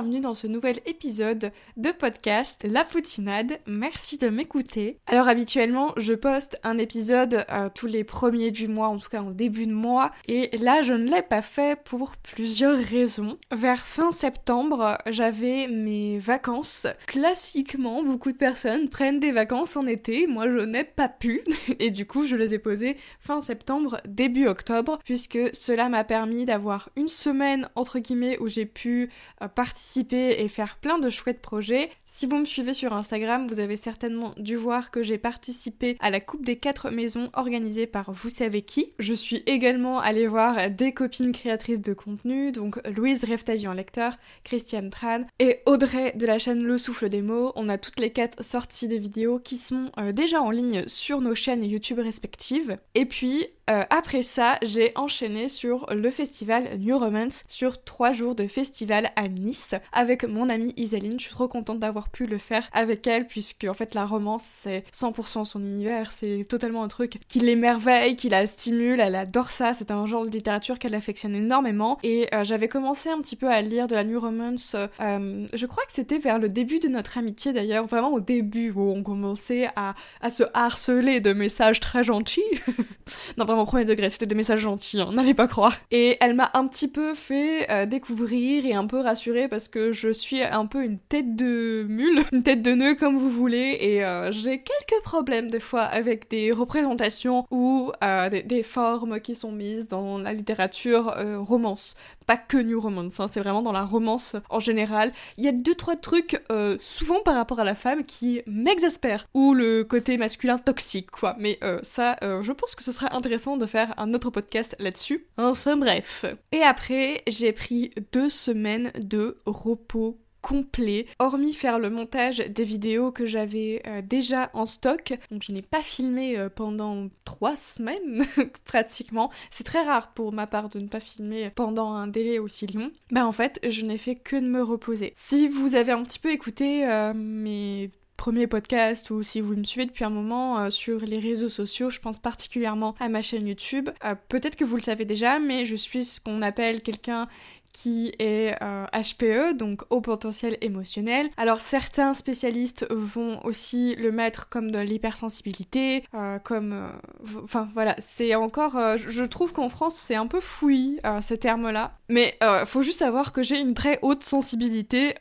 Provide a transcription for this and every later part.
bienvenue dans ce nouvel épisode de podcast La Poutinade. Merci de m'écouter. Alors habituellement, je poste un épisode euh, tous les premiers du mois, en tout cas en début de mois, et là je ne l'ai pas fait pour plusieurs raisons. Vers fin septembre, j'avais mes vacances. Classiquement, beaucoup de personnes prennent des vacances en été, moi je n'ai pas pu, et du coup je les ai posées fin septembre, début octobre, puisque cela m'a permis d'avoir une semaine entre guillemets où j'ai pu participer et faire plein de chouettes projets. Si vous me suivez sur Instagram, vous avez certainement dû voir que j'ai participé à la Coupe des quatre maisons organisée par vous savez qui. Je suis également allée voir des copines créatrices de contenu, donc Louise Reftavian Lecteur, Christiane Tran et Audrey de la chaîne Le Souffle des mots. On a toutes les quatre sorti des vidéos qui sont euh, déjà en ligne sur nos chaînes YouTube respectives. Et puis euh, après ça, j'ai enchaîné sur le festival New Romance, sur trois jours de festival à Nice, avec mon amie Isaline. Je suis trop contente d'avoir pu le faire avec elle, puisque en fait la romance c'est 100% son univers, c'est totalement un truc qui l'émerveille, qui la stimule, elle adore ça, c'est un genre de littérature qu'elle affectionne énormément. Et euh, j'avais commencé un petit peu à lire de la New Romance, euh, je crois que c'était vers le début de notre amitié d'ailleurs, vraiment au début où on commençait à, se harceler de messages très gentils. premier degré, c'était des messages gentils, hein, n'allez pas croire. Et elle m'a un petit peu fait euh, découvrir et un peu rassurer parce que je suis un peu une tête de mule, une tête de nœud comme vous voulez, et euh, j'ai quelques problèmes des fois avec des représentations ou euh, des, formes qui sont mises dans la littérature romance pas que New Romance, hein, c'est vraiment dans la romance en général. Il y a deux trois trucs euh, souvent par rapport à la femme qui m'exaspèrent ou le côté masculin toxique quoi. Mais euh, ça, euh, je pense que ce serait intéressant de faire un autre podcast là-dessus. Enfin bref. Et après, j'ai pris deux semaines de repos complet, hormis faire le montage des vidéos que j'avais euh, déjà en stock. Donc je n'ai pas filmé euh, pendant trois semaines pratiquement. C'est très rare pour ma part de ne pas filmer pendant un délai aussi long. Bah en fait, je n'ai fait que de me reposer. Si vous avez un petit peu écouté euh, mes premiers podcasts ou si vous me suivez depuis un moment sur les réseaux sociaux, je pense particulièrement à ma chaîne YouTube. Peut-être que vous le savez déjà, mais je suis ce qu'on appelle quelqu'un qui est HPE, euh, donc haut potentiel émotionnel. Alors certains spécialistes vont aussi le mettre comme de l'hypersensibilité, euh, comme... Euh, enfin voilà, c'est encore... je trouve qu'en France c'est un peu fouillis ces termes-là. Mais faut juste savoir que j'ai une très haute sensibilité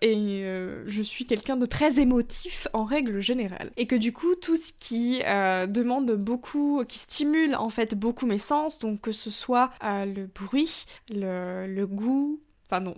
et je suis quelqu'un de très émotif en règle générale. Et que du coup tout ce qui demande beaucoup, qui stimule en fait beaucoup mes sens, donc que ce soit le bruit, le, le goût. Enfin, non.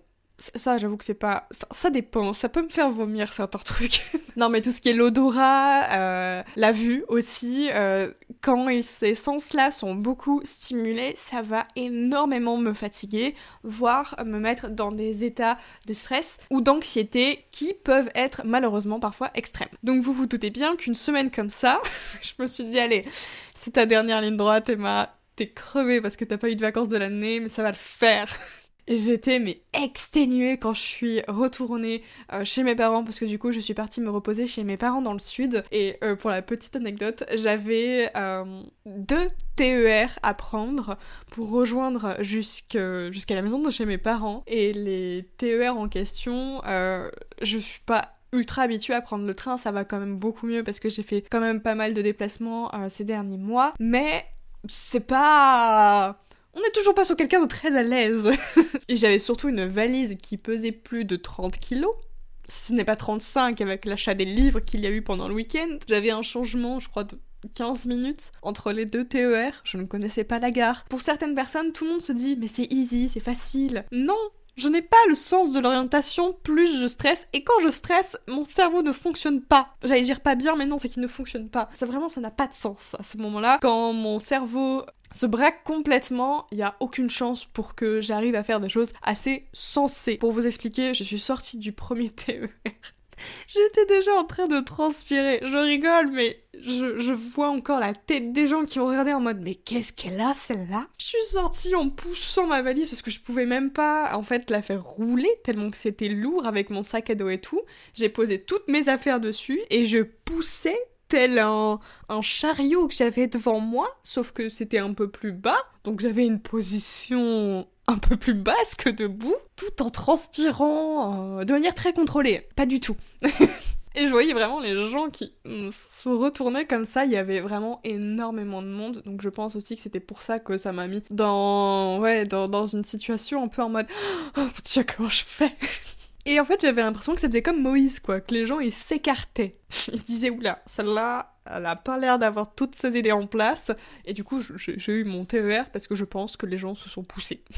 Ça, j'avoue que c'est pas. Ça dépend. Ça peut me faire vomir certains trucs. non, mais tout ce qui est l'odorat, euh, la vue aussi, euh, quand ces sens-là sont beaucoup stimulés, ça va énormément me fatiguer, voire me mettre dans des états de stress ou d'anxiété qui peuvent être malheureusement parfois extrêmes. Donc, vous vous doutez bien qu'une semaine comme ça, je me suis dit, allez, c'est ta dernière ligne droite, Emma. T'es crevée parce que t'as pas eu de vacances de l'année, mais ça va le faire. J'étais mais exténuée quand je suis retournée euh, chez mes parents parce que du coup je suis partie me reposer chez mes parents dans le sud. Et euh, pour la petite anecdote j'avais euh, deux TER à prendre pour rejoindre jusqu'à la maison de chez mes parents. Et les TER en question je suis pas ultra habituée à prendre le train. Ça va quand même beaucoup mieux parce que j'ai fait quand même pas mal de déplacements ces derniers mois. Mais c'est pas on n'est toujours pas sur quelqu'un de très à l'aise. et j'avais surtout une valise qui pesait plus de 30 kilos. Ce n'est pas 35 avec l'achat des livres qu'il y a eu pendant le week-end. J'avais un changement, je crois, de 15 minutes entre les deux TER. Je ne connaissais pas la gare. Pour certaines personnes, tout le monde se dit mais c'est easy, c'est facile. Non, je n'ai pas le sens de l'orientation, plus je stresse, et quand je stresse, mon cerveau ne fonctionne pas. J'allais dire pas bien, mais non, c'est qu'il ne fonctionne pas. Ça vraiment, ça n'a pas de sens à ce moment-là. Quand mon cerveau se braque complètement, il n'y a aucune chance pour que j'arrive à faire des choses assez sensées. Pour vous expliquer, je suis sortie du premier TER. J'étais déjà en train de transpirer. Je rigole, mais je, vois encore la tête des gens qui ont regardé en mode mais qu'est-ce qu'elle a celle-là? Je suis sortie en poussant ma valise parce que je pouvais même pas en fait la faire rouler tellement que c'était lourd avec mon sac à dos et tout. J'ai posé toutes mes affaires dessus et je poussais tel un, un chariot que j'avais devant moi, sauf que c'était un peu plus bas, donc j'avais une position un peu plus basse que debout, tout en transpirant euh, de manière très contrôlée. Pas du tout. Et je voyais vraiment les gens qui se retournaient comme ça. Il y avait vraiment énormément de monde. Donc je pense aussi que c'était pour ça que ça m'a mis dans, ouais, dans, dans, une situation un peu en mode Oh comment je fais? Et en fait, j'avais l'impression que ça faisait comme Moïse, quoi. Que les gens, ils s'écartaient. Ils se disaient Oula, celle-là, elle a pas l'air d'avoir toutes ses idées en place. Et du coup, j'ai eu mon TER parce que je pense que les gens se sont poussés.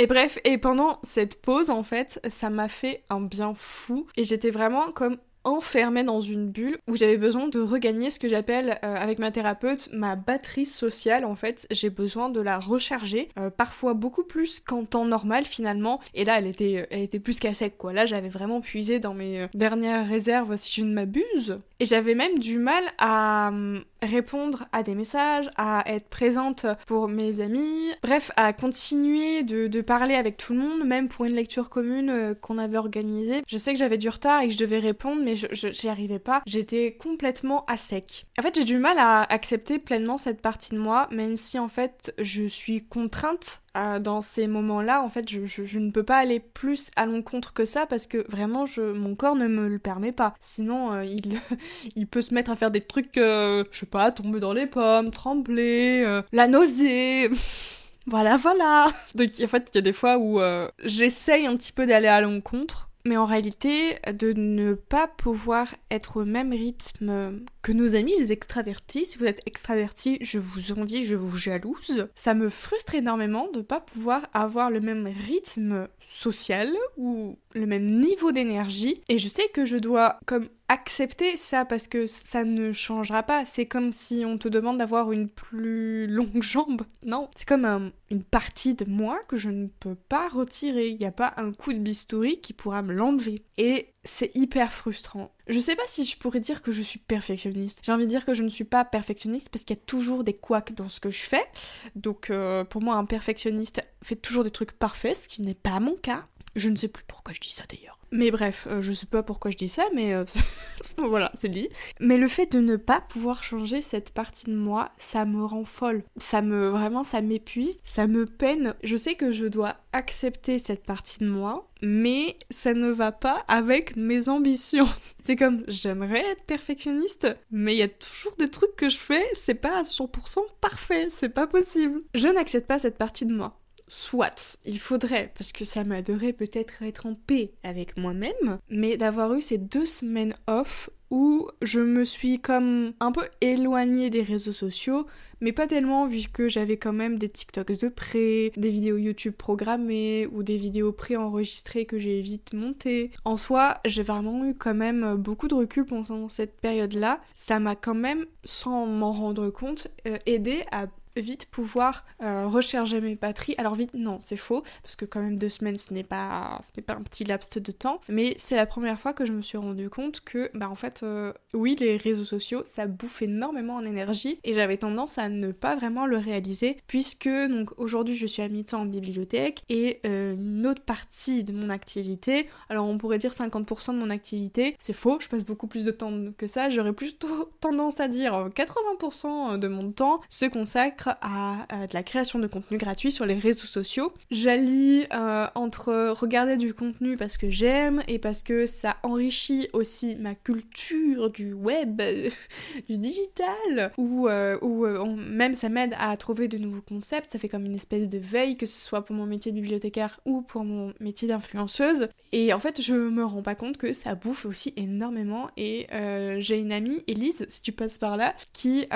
Et bref, et pendant cette pause, en fait, ça m'a fait un bien fou. Et j'étais vraiment comme enfermée dans une bulle où j'avais besoin de regagner ce que j'appelle euh, avec ma thérapeute ma batterie sociale en fait. J'ai besoin de la recharger euh, parfois beaucoup plus qu'en temps normal finalement. Et là elle était elle était plus qu'à sec quoi. Là j'avais vraiment puisé dans mes euh, dernières réserves si je ne m'abuse. Et j'avais même du mal à hum, répondre à des messages, à être présente pour mes amis, bref, à continuer de, de parler avec tout le monde, même pour une lecture commune qu'on avait organisée. Je sais que j'avais du retard et que je devais répondre, mais je, j'y arrivais pas. J'étais complètement à sec. En fait, j'ai du mal à accepter pleinement cette partie de moi, même si en fait je suis contrainte dans ces moments-là, en fait, je, ne peux pas aller plus à l'encontre que ça parce que vraiment, je, mon corps ne me le permet pas. Sinon, euh, il, il peut se mettre à faire des trucs, euh, je sais pas, tomber dans les pommes, trembler, euh, la nausée. voilà, voilà. Donc, en fait, il y a des fois où j'essaye un petit peu d'aller à l'encontre mais en réalité, de ne pas pouvoir être au même rythme nos amis, les extravertis, si vous êtes extravertis, je vous envie, je vous jalouse, ça me frustre énormément de pas pouvoir avoir le même rythme social ou le même niveau d'énergie. Et je sais que je dois comme accepter ça parce que ça ne changera pas. C'est comme si on te demande d'avoir une plus longue jambe. Non, c'est comme une partie de moi que je ne peux pas retirer. Il n'y a pas un coup de bistouri qui pourra me l'enlever. Et c'est hyper frustrant. Je sais pas si je pourrais dire que je suis perfectionniste. J'ai envie de dire que je ne suis pas perfectionniste parce qu'il y a toujours des couacs dans ce que je fais. Donc euh, pour moi, un perfectionniste fait toujours des trucs parfaits, ce qui n'est pas mon cas. Je ne sais plus pourquoi je dis ça d'ailleurs. Mais bref, euh, je sais pas pourquoi je dis ça, mais euh, voilà, c'est dit. Mais le fait de ne pas pouvoir changer cette partie de moi, ça me rend folle. Ça me, vraiment, ça m'épuise, ça me peine. Je sais que je dois accepter cette partie de moi, mais ça ne va pas avec mes ambitions. C'est comme, j'aimerais être perfectionniste, mais il y a toujours des trucs que je fais, c'est pas à 100% parfait, c'est pas possible. Je n'accepte pas cette partie de moi soit, il faudrait, parce que ça m'aiderait peut-être être en paix avec moi-même, mais d'avoir eu ces deux semaines off où je me suis comme un peu éloignée des réseaux sociaux, mais pas tellement vu que j'avais quand même des TikToks de près, des vidéos YouTube programmées ou des vidéos pré-enregistrées que j'ai vite montées. En soi, j'ai vraiment eu quand même beaucoup de recul pendant cette période-là. Ça m'a quand même, sans m'en rendre compte, euh, aidé à vite pouvoir euh, recharger mes batteries. Alors vite, non, c'est faux, parce que quand même deux semaines, ce n'est pas, ce n'est pas un petit laps de temps. Mais c'est la première fois que je me suis rendu compte que, bah en fait, euh, oui, les réseaux sociaux, ça bouffe énormément en énergie, et j'avais tendance à ne pas vraiment le réaliser, puisque donc aujourd'hui, je suis à mi-temps en bibliothèque, et euh, une autre partie de mon activité, alors on pourrait dire 50% de mon activité, c'est faux, je passe beaucoup plus de temps que ça, j'aurais plutôt tendance à dire 80% de mon temps se consacre à, de la création de contenu gratuit sur les réseaux sociaux. J'allie euh, entre regarder du contenu parce que j'aime et parce que ça enrichit aussi ma culture du web, du digital, ou, euh, euh, même ça m'aide à trouver de nouveaux concepts, ça fait comme une espèce de veille, que ce soit pour mon métier de bibliothécaire ou pour mon métier d'influenceuse. Et en fait, je me rends pas compte que ça bouffe aussi énormément. Et j'ai une amie, Elise, si tu passes par là, qui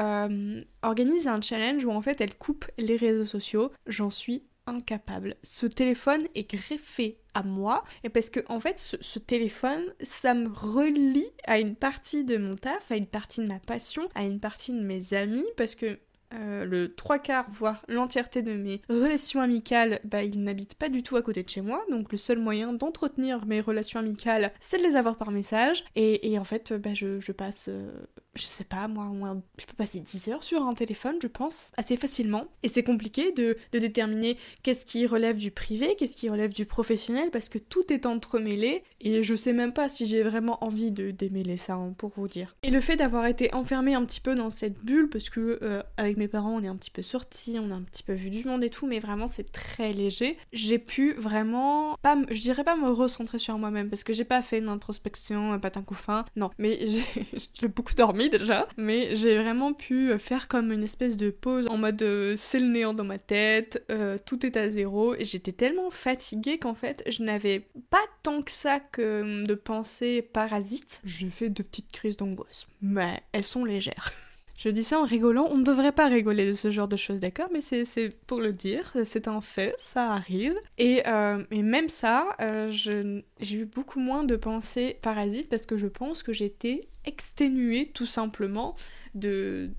organise un challenge où en fait elle coupe les réseaux sociaux. J'en suis incapable. Ce téléphone est greffé à moi et parce que en fait ce, téléphone ça me relie à une partie de mon taf, à une partie de ma passion, à une partie de mes amis parce que euh, le trois quarts, voire l'entièreté de mes relations amicales, bah, ils n'habitent pas du tout à côté de chez moi, donc le seul moyen d'entretenir mes relations amicales, c'est de les avoir par message, et, en fait, bah, je, passe euh, je sais pas moi, je peux passer 10 heures sur un téléphone, je pense, assez facilement. Et c'est compliqué de, déterminer qu'est-ce qui relève du privé, qu'est-ce qui relève du professionnel, parce que tout est entremêlé, et je sais même pas si j'ai vraiment envie de démêler ça, hein, pour vous dire. Et le fait d'avoir été enfermée un petit peu dans cette bulle, parce que euh, avec mes parents on est un petit peu sortis, on a un petit peu vu du monde et tout, mais vraiment c'est très léger, j'ai pu vraiment, pas, je dirais pas me recentrer sur moi-même, parce que j'ai pas fait une introspection, pas un coup fin, non, mais j'ai beaucoup dormi déjà, mais j'ai vraiment pu faire comme une espèce de pause en mode euh, c'est le néant dans ma tête, euh, tout est à zéro, et j'étais tellement fatiguée qu'en fait je n'avais pas tant que ça que de pensées parasites. Je fais de petites crises d'angoisse, mais elles sont légères. Je dis ça en rigolant, on ne devrait pas rigoler de ce genre de choses, d'accord? Mais c'est pour le dire, c'est un fait, ça arrive. Et, euh, même ça, euh, j'ai eu beaucoup moins de pensées parasites parce que je pense que j'étais exténuée tout simplement de,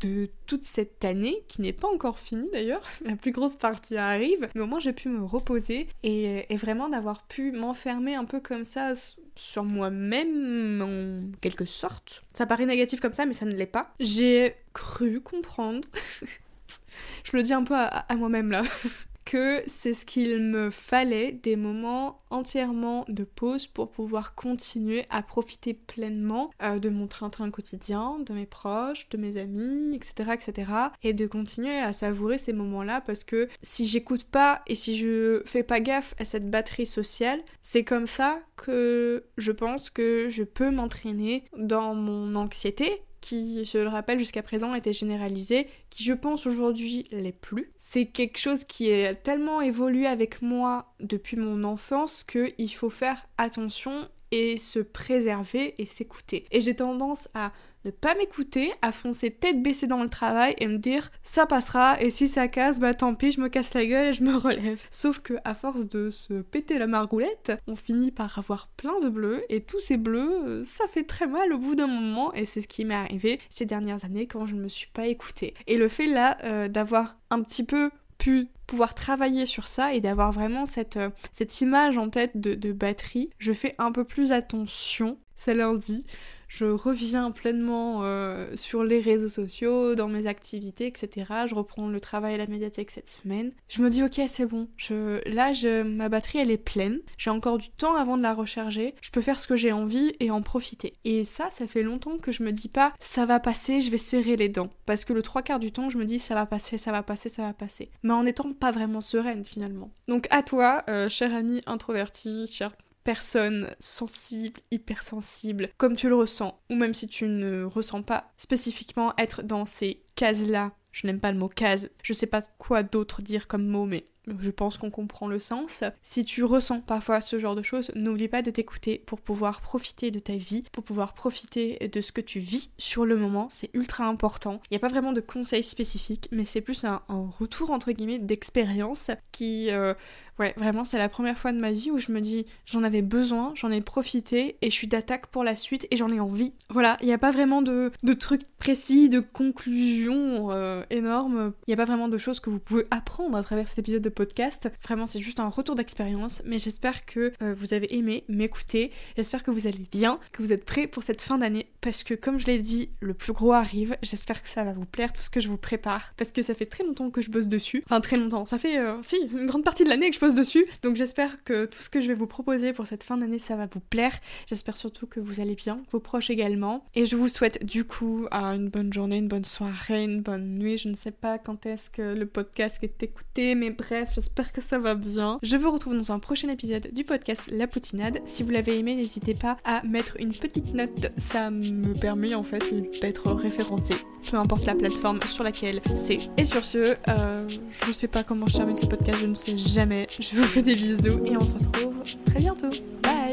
de toute cette année, qui n'est pas encore finie d'ailleurs, la plus grosse partie arrive, mais au moins j'ai pu me reposer et, vraiment d'avoir pu m'enfermer un peu comme ça sur moi-même en quelque sorte. Ça paraît négatif comme ça, mais ça ne l'est pas. J'ai cru comprendre. Je le dis un peu à moi-même là. que c'est ce qu'il me fallait, des moments entièrement de pause pour pouvoir continuer à profiter pleinement euh, de mon train-train quotidien, de mes proches, de mes amis, etc., etc. Et de continuer à savourer ces moments-là parce que si j'écoute pas et si je fais pas gaffe à cette batterie sociale, c'est comme ça que je pense que je peux m'entraîner dans mon anxiété qui, je le rappelle, jusqu'à présent était généralisé, qui je pense aujourd'hui l'est plus. C'est quelque chose qui est tellement évolué avec moi depuis mon enfance qu'il faut faire attention et se préserver et s'écouter. Et j'ai tendance à ne pas m'écouter, à foncer tête baissée dans le travail et me dire ça passera et si ça casse, bah tant pis, je me casse la gueule et je me relève. Sauf que à force de se péter la margoulette, on finit par avoir plein de bleus et tous ces bleus, ça fait très mal au bout d'un moment et c'est ce qui m'est arrivé ces dernières années quand je ne me suis pas écoutée. Et le fait là euh, d'avoir un petit peu pu pouvoir travailler sur ça et d'avoir vraiment cette, euh, cette image en tête de, de batterie, je fais un peu plus attention, c'est lundi, je reviens pleinement euh, sur les réseaux sociaux, dans mes activités, etc. Je reprends le travail à la médiathèque cette semaine. Je me dis ok c'est bon, je, là je, ma batterie elle est pleine, j'ai encore du temps avant de la recharger, je peux faire ce que j'ai envie et en profiter. Et ça, ça fait longtemps que je me dis pas ça va passer, je vais serrer les dents. Parce que le trois quarts du temps je me dis ça va passer, ça va passer, ça va passer. Mais en étant pas vraiment sereine finalement. Donc à toi, euh, cher ami introverti, cher personne sensible, hypersensible, comme tu le ressens, ou même si tu ne ressens pas spécifiquement être dans ces cases-là, je n'aime pas le mot case, je sais pas quoi d'autre dire comme mot, mais je pense qu'on comprend le sens. Si tu ressens parfois ce genre de choses, n'oublie pas de t'écouter pour pouvoir profiter de ta vie, pour pouvoir profiter de ce que tu vis sur le moment. C'est ultra important. Il n'y a pas vraiment de conseils spécifiques, mais c'est plus un, retour entre guillemets d'expérience qui euh, Ouais, vraiment, c'est la première fois de ma vie où je me dis j'en avais besoin, j'en ai profité et je suis d'attaque pour la suite et j'en ai envie. Voilà, il n'y a pas vraiment de, trucs précis, de conclusions euh, énormes. Il n'y a pas vraiment de choses que vous pouvez apprendre à travers cet épisode de podcast. Vraiment, c'est juste un retour d'expérience. Mais j'espère que euh, vous avez aimé m'écouter. J'espère que vous allez bien, que vous êtes prêts pour cette fin d'année. Parce que, comme je l'ai dit, le plus gros arrive. J'espère que ça va vous plaire, tout ce que je vous prépare. Parce que ça fait très longtemps que je bosse dessus. Enfin, très longtemps. Ça fait, euh, si, une grande partie de l'année que je bosse dessus. Donc j'espère que tout ce que je vais vous proposer pour cette fin d'année, ça va vous plaire. J'espère surtout que vous allez bien, vos proches également. Et je vous souhaite du coup une bonne journée, une bonne soirée, une bonne nuit. Je ne sais pas quand est-ce que le podcast est écouté, mais j'espère que ça va bien. Je vous retrouve dans un prochain épisode du podcast La Poutinade. Si vous l'avez aimé, n'hésitez pas à mettre une petite note. Ça me permet en fait d'être référencé, peu importe la plateforme sur laquelle c'est. Et sur ce, euh, je sais pas comment je termine ce podcast, je ne sais jamais. Je vous fais des bisous et on se retrouve très bientôt. Bye